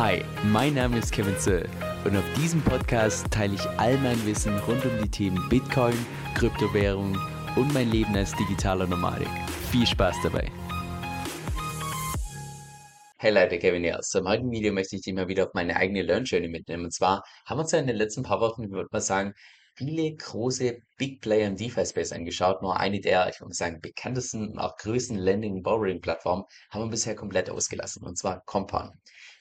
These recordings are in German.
Hi, mein Name ist Kevin Zöll und auf diesem Podcast teile ich all mein Wissen rund um die Themen Bitcoin, Kryptowährung und mein Leben als digitaler Nomadik. Viel Spaß dabei! Hey Leute, Kevin hier. Im heutigen Video möchte ich dich mal wieder auf meine eigene Learn Journey mitnehmen. Und zwar haben wir uns ja in den letzten paar Wochen, würde man sagen, viele große Big Player im DeFi-Space angeschaut. Nur eine der, ich würde sagen, bekanntesten und auch größten Lending- und Borrowing-Plattformen haben wir bisher komplett ausgelassen. Und zwar Compound.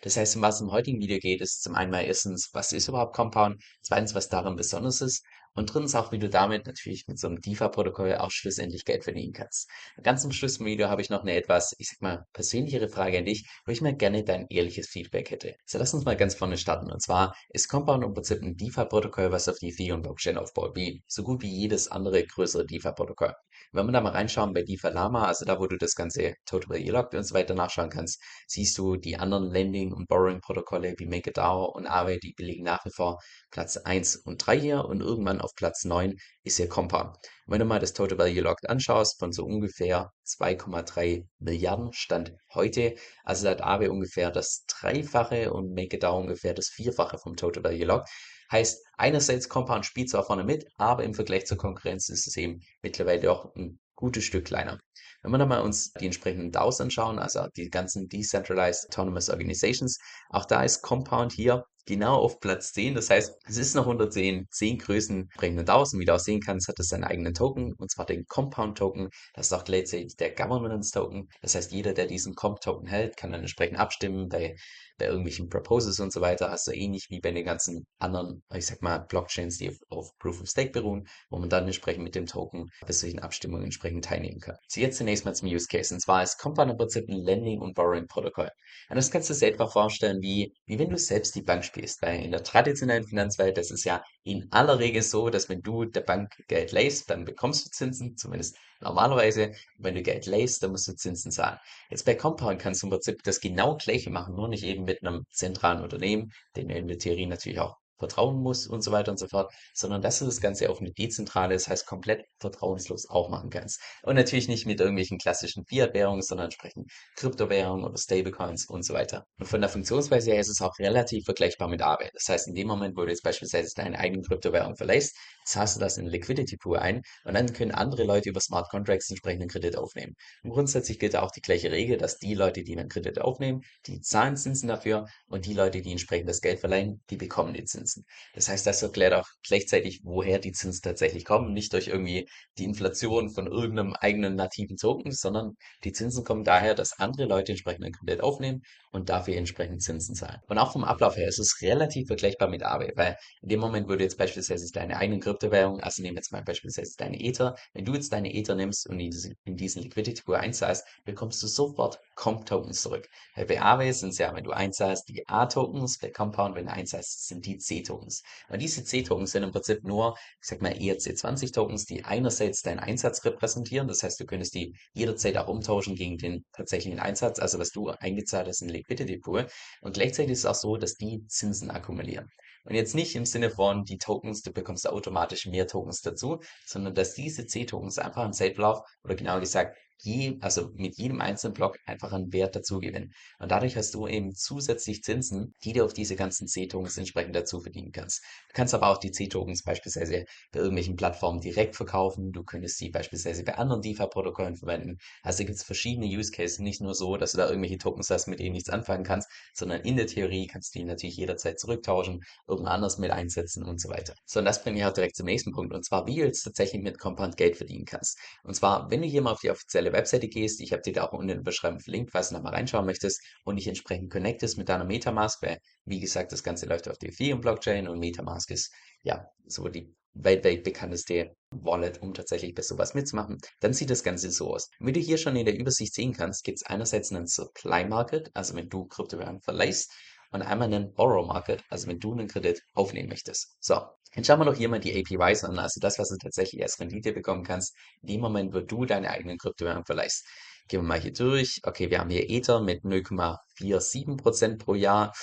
Das heißt, um was im heutigen Video geht, ist zum einen mal erstens, was ist überhaupt Compound? Zweitens, was daran besonders ist. Und drittens auch, wie du damit natürlich mit so einem DeFi-Protokoll auch schlussendlich Geld verdienen kannst. Ganz zum Schluss im Video habe ich noch eine etwas, ich sag mal, persönlichere Frage an dich, wo ich mal gerne dein ehrliches Feedback hätte. So, lass uns mal ganz vorne starten. Und zwar ist Compound im Prinzip ein DeFi-Protokoll, was auf die Ethereum-Blockchain aufbaut, wie so gut wie jedes andere größere DeFi-Protokoll. Wenn wir da mal reinschauen bei DeFi Lama, also da, wo du das ganze Total Locked und so weiter nachschauen kannst, siehst du die anderen Lending- und Borrowing-Protokolle wie MakerDAO und Aave, die belegen nach wie vor Platz 1 und 3 hier und irgendwann auf Platz 9 ist hier Compound. wenn du mal das Total Value Locked anschaust, von so ungefähr 2,3 Milliarden Stand heute, also hat Aave ungefähr das Dreifache und MakerDAO ungefähr das Vierfache vom Total Value Locked. Heißt, einerseits Compound spielt zwar vorne mit, aber im Vergleich zur Konkurrenz ist es eben mittlerweile doch ein gutes Stück kleiner. Wenn wir dann mal uns die entsprechenden DAOs anschauen, also die ganzen Decentralized Autonomous Organizations, auch da ist Compound hier genau auf Platz 10. Das heißt, es ist noch unter den 10 größten entsprechenden DAOs. Und wie du auch sehen kannst, hat es seinen eigenen Token, und zwar den Compound Token. Das ist auch gleichzeitig der Governance Token. Das heißt, jeder, der diesen Comp Token hält, kann dann entsprechend abstimmen bei, bei irgendwelchen Proposals und so weiter. Also ähnlich wie bei den ganzen anderen, ich sag mal, Blockchains, die auf, auf Proof of Stake beruhen, wo man dann entsprechend mit dem Token bei solchen Abstimmungen entsprechend teilnehmen kann. So jetzt zunächst mal zum Use Case. Und zwar ist Compound im Prinzip ein Lending- und Borrowing-Protokoll. Und das kannst du dir etwa vorstellen, wie, wie wenn du selbst die Bank spielst. Weil in der traditionellen Finanzwelt, das ist ja in aller Regel so, dass wenn du der Bank Geld leist, dann bekommst du Zinsen, zumindest normalerweise. Wenn du Geld leist, dann musst du Zinsen zahlen. Jetzt bei Compound kannst du im Prinzip das genau gleiche machen, nur nicht eben mit einem zentralen Unternehmen, den du in der Theorie natürlich auch vertrauen muss und so weiter und so fort, sondern dass du das Ganze auf eine dezentrale, das heißt komplett vertrauenslos auch machen kannst. Und natürlich nicht mit irgendwelchen klassischen Fiat-Währungen, sondern entsprechend Kryptowährungen oder Stablecoins und so weiter. Und von der Funktionsweise her ist es auch relativ vergleichbar mit Aave. Das heißt, in dem Moment, wo du jetzt beispielsweise deine eigene Kryptowährung verlässt, zahlst du das in Liquidity Pool ein und dann können andere Leute über Smart Contracts entsprechenden Kredit aufnehmen. Und grundsätzlich gilt auch die gleiche Regel, dass die Leute, die einen Kredit aufnehmen, die zahlen Zinsen dafür und die Leute, die entsprechend das Geld verleihen, die bekommen die Zinsen. Zinsen. Das heißt, das erklärt auch gleichzeitig, woher die Zinsen tatsächlich kommen. Nicht durch irgendwie die Inflation von irgendeinem eigenen nativen Token, sondern die Zinsen kommen daher, dass andere Leute entsprechend ein Kredit aufnehmen und dafür entsprechend Zinsen zahlen. Und auch vom Ablauf her ist es relativ vergleichbar mit Aave, weil in dem Moment, du jetzt beispielsweise deine eigene Kryptowährung, also nehmen jetzt mal beispielsweise deine Ether, wenn du jetzt deine Ether nimmst und in, in diesen Liquidity Pool einzahlst, bekommst du sofort Comp-Tokens zurück. Bei Aave sind es ja, wenn du einzahlst, die A-Tokens, bei Compound, wenn du einzahlst, sind die C-Tokens. Und diese C-Tokens sind im Prinzip nur, ich sag mal, ERC20-Tokens, die einerseits deinen Einsatz repräsentieren, das heißt, du könntest die jederzeit auch umtauschen gegen den tatsächlichen Einsatz, also was du eingezahlt hast in Liquidity Pool. Und gleichzeitig ist es auch so, dass die Zinsen akkumulieren. Und jetzt nicht im Sinne von die Tokens, du bekommst automatisch mehr Tokens dazu, sondern dass diese C-Tokens einfach im Zeitlauf oder genauer gesagt je, also mit jedem einzelnen Block einfach einen Wert dazu gewinnen. Und dadurch hast du eben zusätzlich Zinsen, die du auf diese ganzen C-Tokens entsprechend dazu verdienen kannst. Du kannst aber auch die C-Tokens beispielsweise bei irgendwelchen Plattformen direkt verkaufen. Du könntest sie beispielsweise bei anderen DeFi-Protokollen verwenden. Also gibt es verschiedene Use Cases, nicht nur so, dass du da irgendwelche Tokens hast, mit denen nichts anfangen kannst, sondern in der Theorie kannst du die natürlich jederzeit zurücktauschen, irgendwo anders mit einsetzen und so weiter. So, und das bringt mich auch direkt zum nächsten Punkt. Und zwar, wie du jetzt tatsächlich mit Compound Geld verdienen kannst. Und zwar, wenn du hier mal auf die offizielle offizielle Webseite gehst, ich habe dir da auch unten in der Beschreibung verlinkt, falls du da mal reinschauen möchtest und dich entsprechend connectest mit deiner Metamask, weil, wie gesagt, das Ganze läuft auf der Ethereum-Blockchain und Metamask ist, ja, so die weltweit bekannteste Wallet, um tatsächlich bei sowas mitzumachen, dann sieht das Ganze so aus. Wie du hier schon in der Übersicht sehen kannst, gibt es einerseits einen Supply Market, also wenn du Kryptowährungen verleihst, und einmal einen Borrow Market, also wenn du einen Kredit aufnehmen möchtest. So, Jetzt schauen wir doch hier mal die APYs an, also das, was du tatsächlich als Rendite bekommen kannst, in dem Moment, wo du deine eigenen Kryptowährungen verleihst. Gehen wir mal hier durch. Okay, wir haben hier Ether mit 0,47% pro Jahr.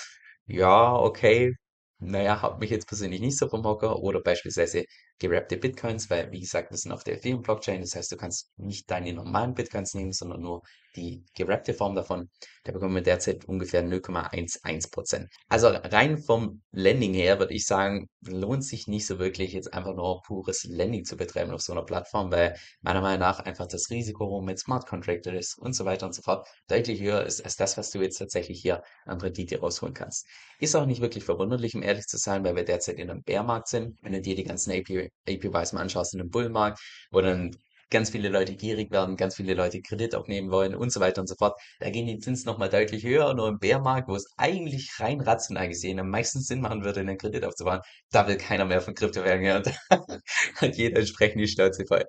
Ja, okay. Naja, haut mich jetzt persönlich nicht so vom Hocker. Oder beispielsweise gerappte Bitcoins, weil, wie gesagt, wir sind auf der Ethereum-Blockchain. Das heißt, du kannst nicht deine normalen Bitcoins nehmen, sondern nur die gerappte Form davon. Da bekommen wir derzeit ungefähr 0,11%. Also rein vom Lending her würde ich sagen, lohnt sich nicht so wirklich, jetzt einfach nur pures Lending zu betreiben auf so einer Plattform, weil meiner Meinung nach einfach das Risiko mit Smart Contract ist und so weiter und so fort deutlich höher ist als das, was du jetzt tatsächlich hier an Rendite rausholen kannst. Ist auch nicht wirklich verwunderlich, um ehrlich zu sein, weil wir derzeit in einem Bärmarkt sind. Wenn du dir die ganzen AP, APYs mal anschaust in einem Bullmarkt, wo dann ganz viele Leute gierig werden, ganz viele Leute Kredit aufnehmen wollen und so weiter und so fort. Da gehen die Zinsen nochmal deutlich höher. Nur im Bärmarkt, wo es eigentlich rein rational gesehen am meisten Sinn machen würde, einen Kredit aufzubauen, da will keiner mehr von Kryptowährungen und hat jeder entsprechend die Schnauze voll.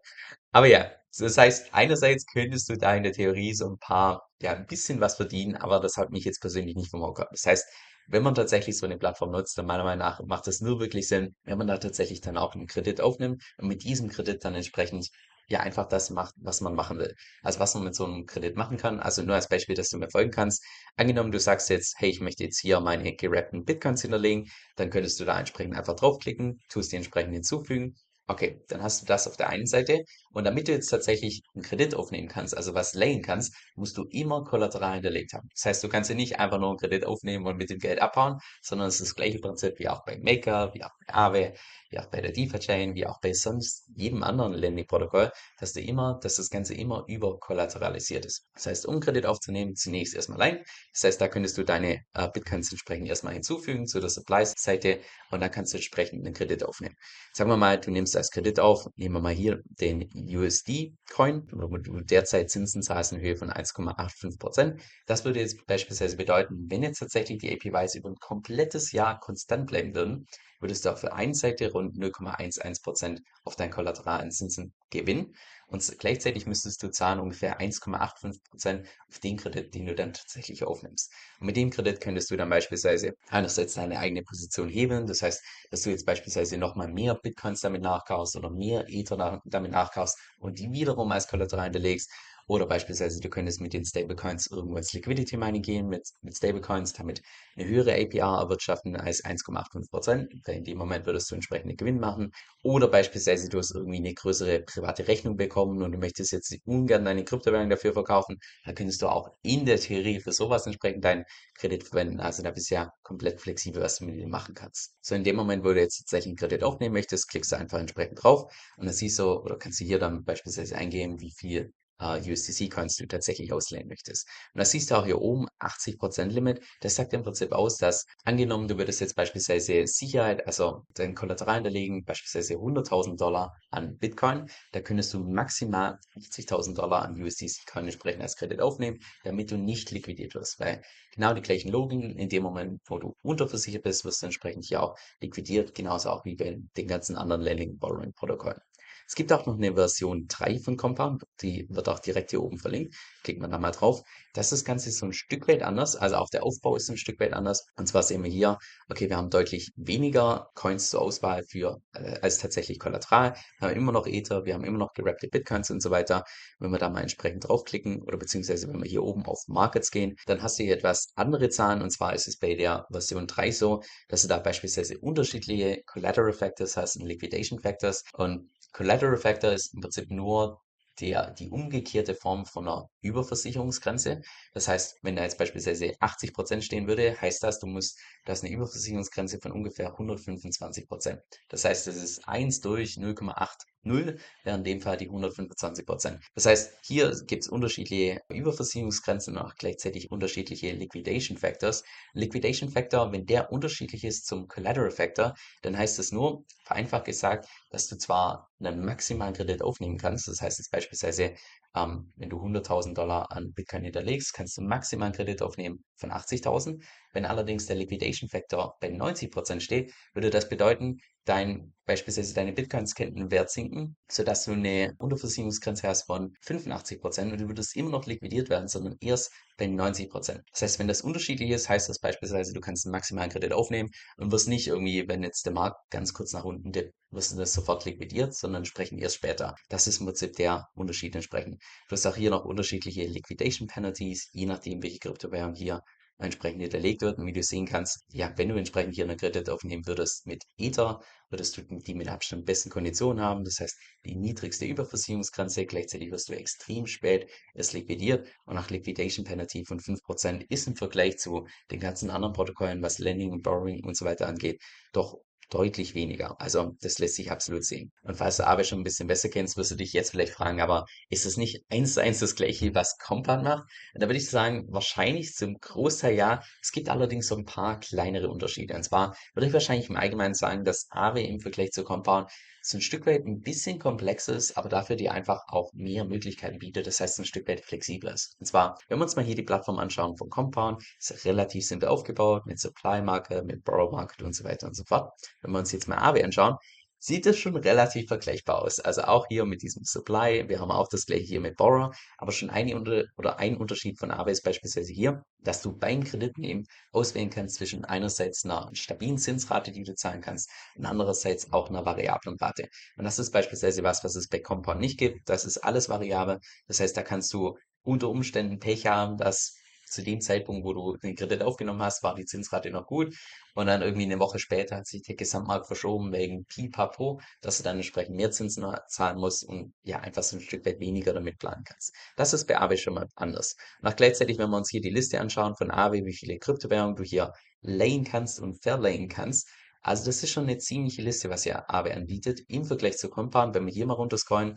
Aber ja, das heißt, einerseits könntest du da in der Theorie so ein paar, ja, ein bisschen was verdienen, aber das hat mich jetzt persönlich nicht vom Hocker. Das heißt, wenn man tatsächlich so eine Plattform nutzt, dann meiner Meinung nach macht das nur wirklich Sinn, wenn man da tatsächlich dann auch einen Kredit aufnimmt und mit diesem Kredit dann entsprechend ja einfach das macht, was man machen will. Also was man mit so einem Kredit machen kann. Also nur als Beispiel, dass du mir folgen kannst. Angenommen, du sagst jetzt, hey, ich möchte jetzt hier meine gerappten Bitcoins hinterlegen, dann könntest du da entsprechend einfach draufklicken, tust die entsprechend hinzufügen Okay, dann hast du das auf der einen Seite. Und damit du jetzt tatsächlich einen Kredit aufnehmen kannst, also was leihen kannst, musst du immer Kollateral hinterlegt haben. Das heißt, du kannst ja nicht einfach nur einen Kredit aufnehmen und mit dem Geld abhauen, sondern es ist das gleiche Prinzip wie auch bei Maker, wie auch bei Aave, wie auch bei der DeFi-Chain, wie auch bei sonst jedem anderen Lending-Protokoll, dass du immer, dass das Ganze immer überkollateralisiert ist. Das heißt, um Kredit aufzunehmen, zunächst erstmal leihen. Das heißt, da könntest du deine äh, Bitcoins entsprechend erstmal hinzufügen zu der Supply-Seite und dann kannst du entsprechend einen Kredit aufnehmen. Sagen wir mal, du nimmst als Kredit auf, nehmen wir mal hier den USD-Coin, wo du derzeit Zinsen zahlst in Höhe von 1,85%. Das würde jetzt beispielsweise bedeuten, wenn jetzt tatsächlich die APYs über ein komplettes Jahr konstant bleiben würden, würdest du auf der einen Seite rund 0,11% auf dein Kollateral an Zinsen gewinnen und gleichzeitig müsstest du zahlen ungefähr 1,85% auf den Kredit, den du dann tatsächlich aufnimmst. Und mit dem Kredit könntest du dann beispielsweise einerseits deine eigene Position hebeln, das heißt, dass du jetzt beispielsweise nochmal mehr Bitcoins damit nachkaufst oder mehr Ether damit nachkaufst und die wiederum als Kollateral hinterlegst oder beispielsweise, du könntest mit den Stablecoins irgendwo ins Liquidity Mining gehen, mit, mit Stablecoins damit eine höhere APR erwirtschaften als 1,85%. In dem Moment würdest du entsprechende Gewinn machen. Oder beispielsweise, du hast irgendwie eine größere private Rechnung bekommen und du möchtest jetzt ungern deine Kryptowährung dafür verkaufen. Da könntest du auch in der Theorie für sowas entsprechend deinen Kredit verwenden. Also da bist du ja komplett flexibel, was du mit dem machen kannst. So in dem Moment, wo du jetzt tatsächlich einen Kredit aufnehmen möchtest, klickst du einfach entsprechend drauf und dann siehst du oder kannst du hier dann beispielsweise eingeben, wie viel uh, USDC-Coins du tatsächlich ausleihen möchtest. Und das siehst du auch hier oben, 80% Limit. Das sagt im Prinzip aus, dass angenommen, du würdest jetzt beispielsweise Sicherheit, also dein Kollateral hinterlegen, beispielsweise 100.000 Dollar an Bitcoin, da könntest du maximal 50.000 Dollar an USDC-Coin entsprechend als Kredit aufnehmen, damit du nicht liquidiert wirst, weil genau die gleichen Logiken, in dem Moment, wo du unterversichert bist, wirst du entsprechend hier auch liquidiert, genauso auch wie bei den ganzen anderen Lending Borrowing Protokollen. Es gibt auch noch eine Version 3 von Compound, die wird auch direkt hier oben verlinkt. Klickt man da mal drauf. Das ist das Ganze so ein Stück weit anders, also auch der Aufbau ist ein Stück weit anders. Und zwar sehen wir hier, okay, wir haben deutlich weniger Coins zur Auswahl für äh, als tatsächlich Kollateral. Wir haben immer noch Ether, wir haben immer noch gerappte Bitcoins und so weiter. Wenn wir da mal entsprechend draufklicken oder beziehungsweise wenn wir hier oben auf Markets gehen, dann hast du hier etwas andere Zahlen und zwar ist es bei der Version 3 so, dass du da beispielsweise unterschiedliche Collateral Factors hast und Liquidation Factors und Collateral Factor ist im Prinzip nur der, die umgekehrte Form von einer Überversicherungsgrenze. Das heißt, wenn da jetzt beispielsweise 80 Prozent stehen würde, heißt das, du musst, du hast eine Überversicherungsgrenze von ungefähr 125 Prozent. Das heißt, das ist 1 durch 0,8 0, wäre in dem Fall die 125 Prozent. Das heißt, hier gibt es unterschiedliche Überversicherungsgrenzen und auch gleichzeitig unterschiedliche Liquidation Factors. Liquidation Factor, wenn der unterschiedlich ist zum Collateral Factor, dann heißt das nur, vereinfacht gesagt, dass du zwar einen maximalen Kredit aufnehmen kannst, das heißt jetzt beispielsweise ähm, wenn du 100.000 Dollar an Bitcoin hinterlegst, kannst du maximal einen Kredit aufnehmen von 80.000. Wenn allerdings der Liquidation Factor bei 90% steht, würde das bedeuten, dein, beispielsweise deine Bitcoins könnten Wert sinken, sodass du eine Unterversicherungsgrenze hast von 85% und du würdest immer noch liquidiert werden, sondern erst bei 90%. Das heißt, wenn das unterschiedlich ist, heißt das beispielsweise, du kannst einen maximalen Kredit aufnehmen und wirst nicht irgendwie, wenn jetzt der Markt ganz kurz nach unten dippt, wirst du das sofort liquidiert, sondern entsprechend erst später. Das ist im Prinzip der Unterschied entsprechend. Du hast auch hier noch unterschiedliche Liquidation Penalties, je nachdem, welche Kryptowährung hier entsprechend hinterlegt wird. Und wie du sehen kannst, ja, wenn du entsprechend hier einen Kredit aufnehmen würdest mit Ether, würdest du die mit Abstand besten Konditionen haben. Das heißt, die niedrigste Überversicherungsgrenze. Gleichzeitig wirst du extrem spät erst liquidiert und nach Liquidation Penalty von 5% ist im Vergleich zu den ganzen anderen Protokollen, was Lending und Borrowing und so weiter angeht, doch deutlich weniger. Also das lässt sich absolut sehen. Und falls du Aave schon ein bisschen besser kennst, wirst du dich jetzt vielleicht fragen, aber ist das nicht eins zu eins das gleiche, was Compound macht? Und da würde ich sagen, wahrscheinlich zum Großteil ja. Es gibt allerdings so ein paar kleinere Unterschiede. Und zwar würde ich wahrscheinlich im Allgemeinen sagen, dass Aave im Vergleich zu Compound so ein Stück weit ein bisschen komplexer ist, aber dafür dir einfach auch mehr Möglichkeiten bietet. Das heißt, ein Stück weit flexibler ist. Und zwar, wenn wir uns mal hier die Plattform anschauen von Compound, ist relativ simpel aufgebaut mit Supply Market, mit Borrow Market und so weiter und so fort. Wenn wir uns jetzt mal Aave anschauen, sieht es schon relativ vergleichbar aus. Also auch hier mit diesem Supply, wir haben auch das gleiche hier mit Borrow, aber schon eine oder ein Unterschied von ist beispielsweise hier, dass du beim Kreditnehmen auswählen kannst zwischen einerseits einer stabilen Zinsrate, die du zahlen kannst, und andererseits auch einer variablen Rate. Und das ist beispielsweise was, was es bei Compound nicht gibt. Das ist alles variabel. Das heißt, da kannst du unter Umständen Pech haben, dass zu dem Zeitpunkt, wo du den Kredit aufgenommen hast, war die Zinsrate noch gut. Und dann irgendwie eine Woche später hat sich der Gesamtmarkt verschoben wegen Pipapo, dass du dann entsprechend mehr Zinsen zahlen musst und ja, einfach so ein Stück weit weniger damit planen kannst. Das ist bei Aave schon mal anders. Und auch gleichzeitig, wenn wir uns hier die Liste anschauen von Aave, wie viele Kryptowährungen du hier leihen kannst und verleihen kannst, also das ist schon eine ziemliche Liste, was ja Aave anbietet im Vergleich zu Compound. Wenn wir hier mal runterscrollen,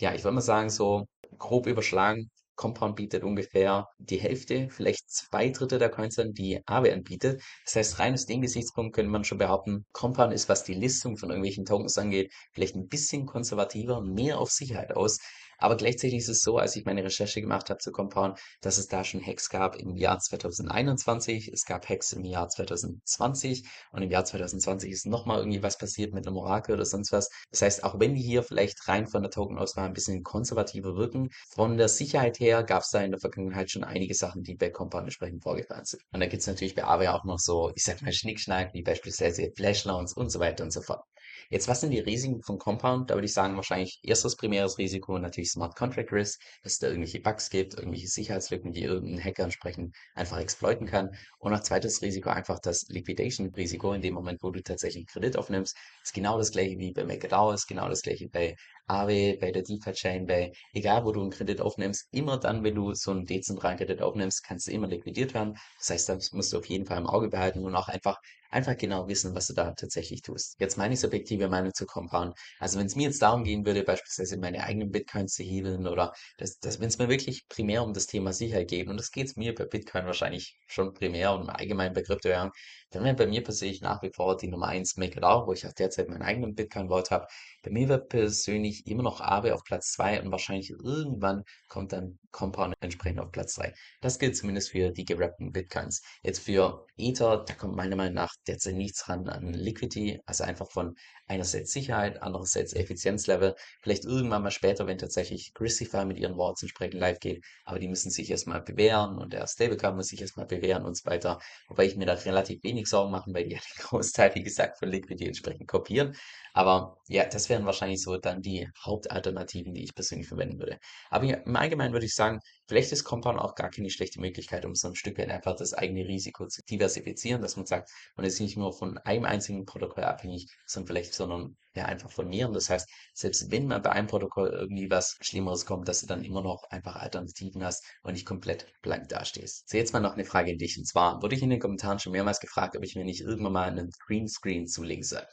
ja, ich würde mal sagen, so grob überschlagen, Compound bietet ungefähr die Hälfte, vielleicht zwei Drittel der Coins an, die Aave anbietet. Das heißt, rein aus dem Gesichtspunkt könnte man schon behaupten, Compound ist, was die Listung von irgendwelchen Tokens angeht, vielleicht ein bisschen konservativer, mehr auf Sicherheit aus. Aber gleichzeitig ist es so, als ich meine Recherche gemacht habe zu Compound, dass es da schon Hacks gab im Jahr 2021, es gab Hacks im Jahr 2020 und im Jahr 2020 ist nochmal irgendwie was passiert mit einem Orakel oder sonst was. Das heißt, auch wenn die hier vielleicht rein von der Tokenauswahl ein bisschen konservativer wirken, von der Sicherheit her gab es da in der Vergangenheit schon einige Sachen, die bei Compound entsprechend vorgefallen sind. Und da gibt es natürlich bei Aave auch noch so, ich sag mal, Schnickschnack, wie beispielsweise Flashlounds und so weiter und so fort. Jetzt, was sind die Risiken von Compound? Da würde ich sagen, wahrscheinlich erstes primäres Risiko natürlich Smart Contract Risk, dass es da irgendwelche Bugs gibt, irgendwelche Sicherheitslücken, die irgendein Hacker entsprechend einfach exploiten kann. Und noch zweites Risiko einfach das Liquidation-Risiko in dem Moment, wo du tatsächlich einen Kredit aufnimmst. ist genau das gleiche wie bei MakerDAO, ist genau das gleiche bei Aave, bei der DeFi-Chain, bei egal wo du einen Kredit aufnimmst, immer dann, wenn du so einen dezentralen Kredit aufnimmst, kannst du immer liquidiert werden. Das heißt, das musst du auf jeden Fall im Auge behalten und auch einfach einfach genau wissen, was du da tatsächlich tust. Jetzt meine subjektive Meinung zu Compound. Also wenn es mir jetzt darum gehen würde, beispielsweise meine eigenen Bitcoins zu hebeln oder das, das, wenn es mir wirklich primär um das Thema Sicherheit geht, und das geht es mir bei Bitcoin wahrscheinlich schon primär und allgemein bei Kryptowährungen, bei mir persönlich nach wie vor die Nummer 1 MakerDAO, wo ich auch derzeit meinen eigenen Bitcoin-Vault habe. Bei mir wird persönlich immer noch Aave auf Platz 2 und wahrscheinlich irgendwann kommt dann Compound entsprechend auf Platz 3. Das gilt zumindest für die gerappten Bitcoins. Jetzt für Ether, da kommt meiner Meinung nach derzeit nichts ran an Liquidity, also einfach von einerseits Sicherheit, andererseits Effizienzlevel. Vielleicht irgendwann mal später, wenn tatsächlich Christify mit ihren Vaults entsprechend live geht, aber die müssen sich erstmal bewähren und der Stablecoin muss sich erstmal bewähren und so weiter. Wobei ich mir da relativ wenig Sorgen machen, weil die ja den Großteil, wie gesagt, von Liquidity entsprechend kopieren. Aber ja, das wären wahrscheinlich so dann die Hauptalternativen, die ich persönlich verwenden würde. Aber im Allgemeinen würde ich sagen, vielleicht ist Compound auch gar keine schlechte Möglichkeit, um so ein Stück einfach das eigene Risiko zu diversifizieren, dass man sagt, man ist nicht nur von einem einzigen Protokoll abhängig, sondern vielleicht, sondern ja einfach von mehreren. Das heißt, selbst wenn man bei einem Protokoll irgendwie was Schlimmeres kommt, dass du dann immer noch einfach Alternativen hast und nicht komplett blank dastehst. So, jetzt mal noch eine Frage an dich. Und zwar wurde ich in den Kommentaren schon mehrmals gefragt, ob ich mir nicht irgendwann mal einen Greenscreen zulegen soll.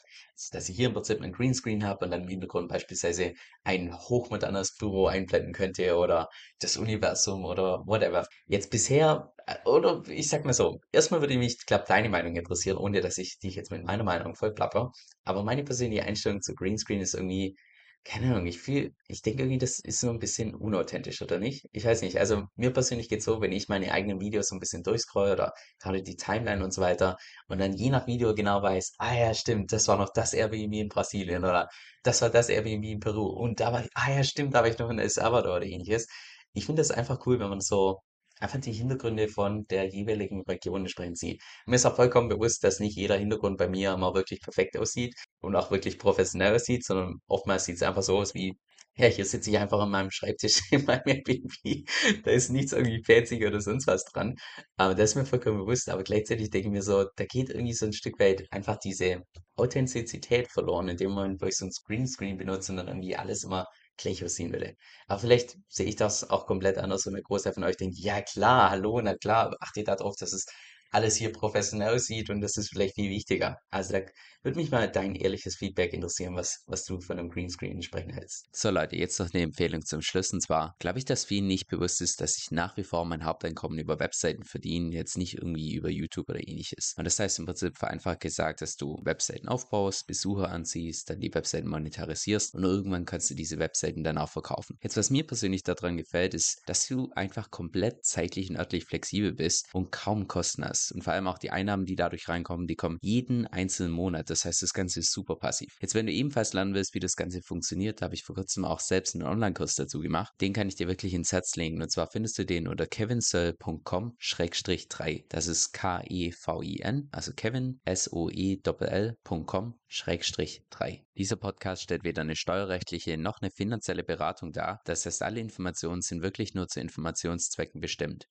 Dass ich hier im Prinzip einen Greenscreen habe und dann im Hintergrund beispielsweise ein hochmodernes Büro einblenden könnte oder das Universum oder whatever. Jetzt bisher, oder ich sag mal so, erstmal würde mich, glaube deine Meinung interessieren, ohne dass ich dich jetzt mit meiner Meinung voll plapper. Aber meine persönliche Einstellung zu Greenscreen ist irgendwie, keine Ahnung, ich fühle, ich denke irgendwie, das ist so ein bisschen unauthentisch, oder nicht? Ich weiß nicht. Also mir persönlich geht's so, wenn ich meine eigenen Videos so ein bisschen durchscrolle oder gerade die Timeline und so weiter und dann je nach Video genau weiß, ah ja, stimmt, das war noch das Airbnb in Brasilien oder das war das Airbnb in Peru und da war, ah ja, stimmt, da war ich noch in El Salvador oder ähnliches. Ich finde das einfach cool, wenn man so einfach die Hintergründe von der jeweiligen Region entsprechend sieht. Mir ist auch vollkommen bewusst, dass nicht jeder Hintergrund bei mir immer wirklich perfekt aussieht und auch wirklich professionell aussieht, sondern oftmals sieht es einfach so aus wie Ja, hier sitze ich einfach an meinem Schreibtisch in meinem Airbnb. Da ist nichts irgendwie fancy oder sonst was dran. Aber das ist mir vollkommen bewusst. Aber gleichzeitig denke ich mir so, da geht irgendwie so ein Stück weit einfach diese Authentizität verloren, in dem Moment, wo ich so ein Greenscreen benutze und dann irgendwie alles immer gleich aussehen würde. Aber vielleicht sehe ich das auch komplett anders und der Großteil von euch denkt, ja klar, hallo, na klar, achtet darauf, dass es alles hier professionell aussieht und das ist vielleicht viel wichtiger. Also da würde mich mal dein ehrliches Feedback interessieren, was, was du von einem Greenscreen entsprechend hältst. So Leute, jetzt noch eine Empfehlung zum Schluss. Und zwar glaube ich, dass vielen nicht bewusst ist, dass ich nach wie vor mein Haupteinkommen über Webseiten verdiene, jetzt nicht irgendwie über YouTube oder ähnliches. Und das heißt im Prinzip vereinfacht gesagt, dass du Webseiten aufbaust, Besucher anziehst, dann die Webseiten monetarisierst und irgendwann kannst du diese Webseiten dann auch verkaufen. Jetzt, was mir persönlich daran gefällt, ist, dass du einfach komplett zeitlich und örtlich flexibel bist und kaum Kosten hast. Und vor allem auch die Einnahmen, die dadurch reinkommen, die kommen jeden einzelnen Monat. Das heißt, das Ganze ist super passiv. Jetzt, wenn du ebenfalls lernen willst, wie das Ganze funktioniert, da habe ich vor kurzem auch selbst einen Online-Kurs dazu gemacht. Den kann ich dir wirklich ins Herz legen. Und zwar findest du den unter kevinsoe.com-3. Das ist K-E-V-I-N, also Kevin, S-O-E-L.com 3. Dieser Podcast stellt weder eine steuerrechtliche noch eine finanzielle Beratung dar. Das heißt, alle Informationen sind wirklich nur zu Informationszwecken bestimmt.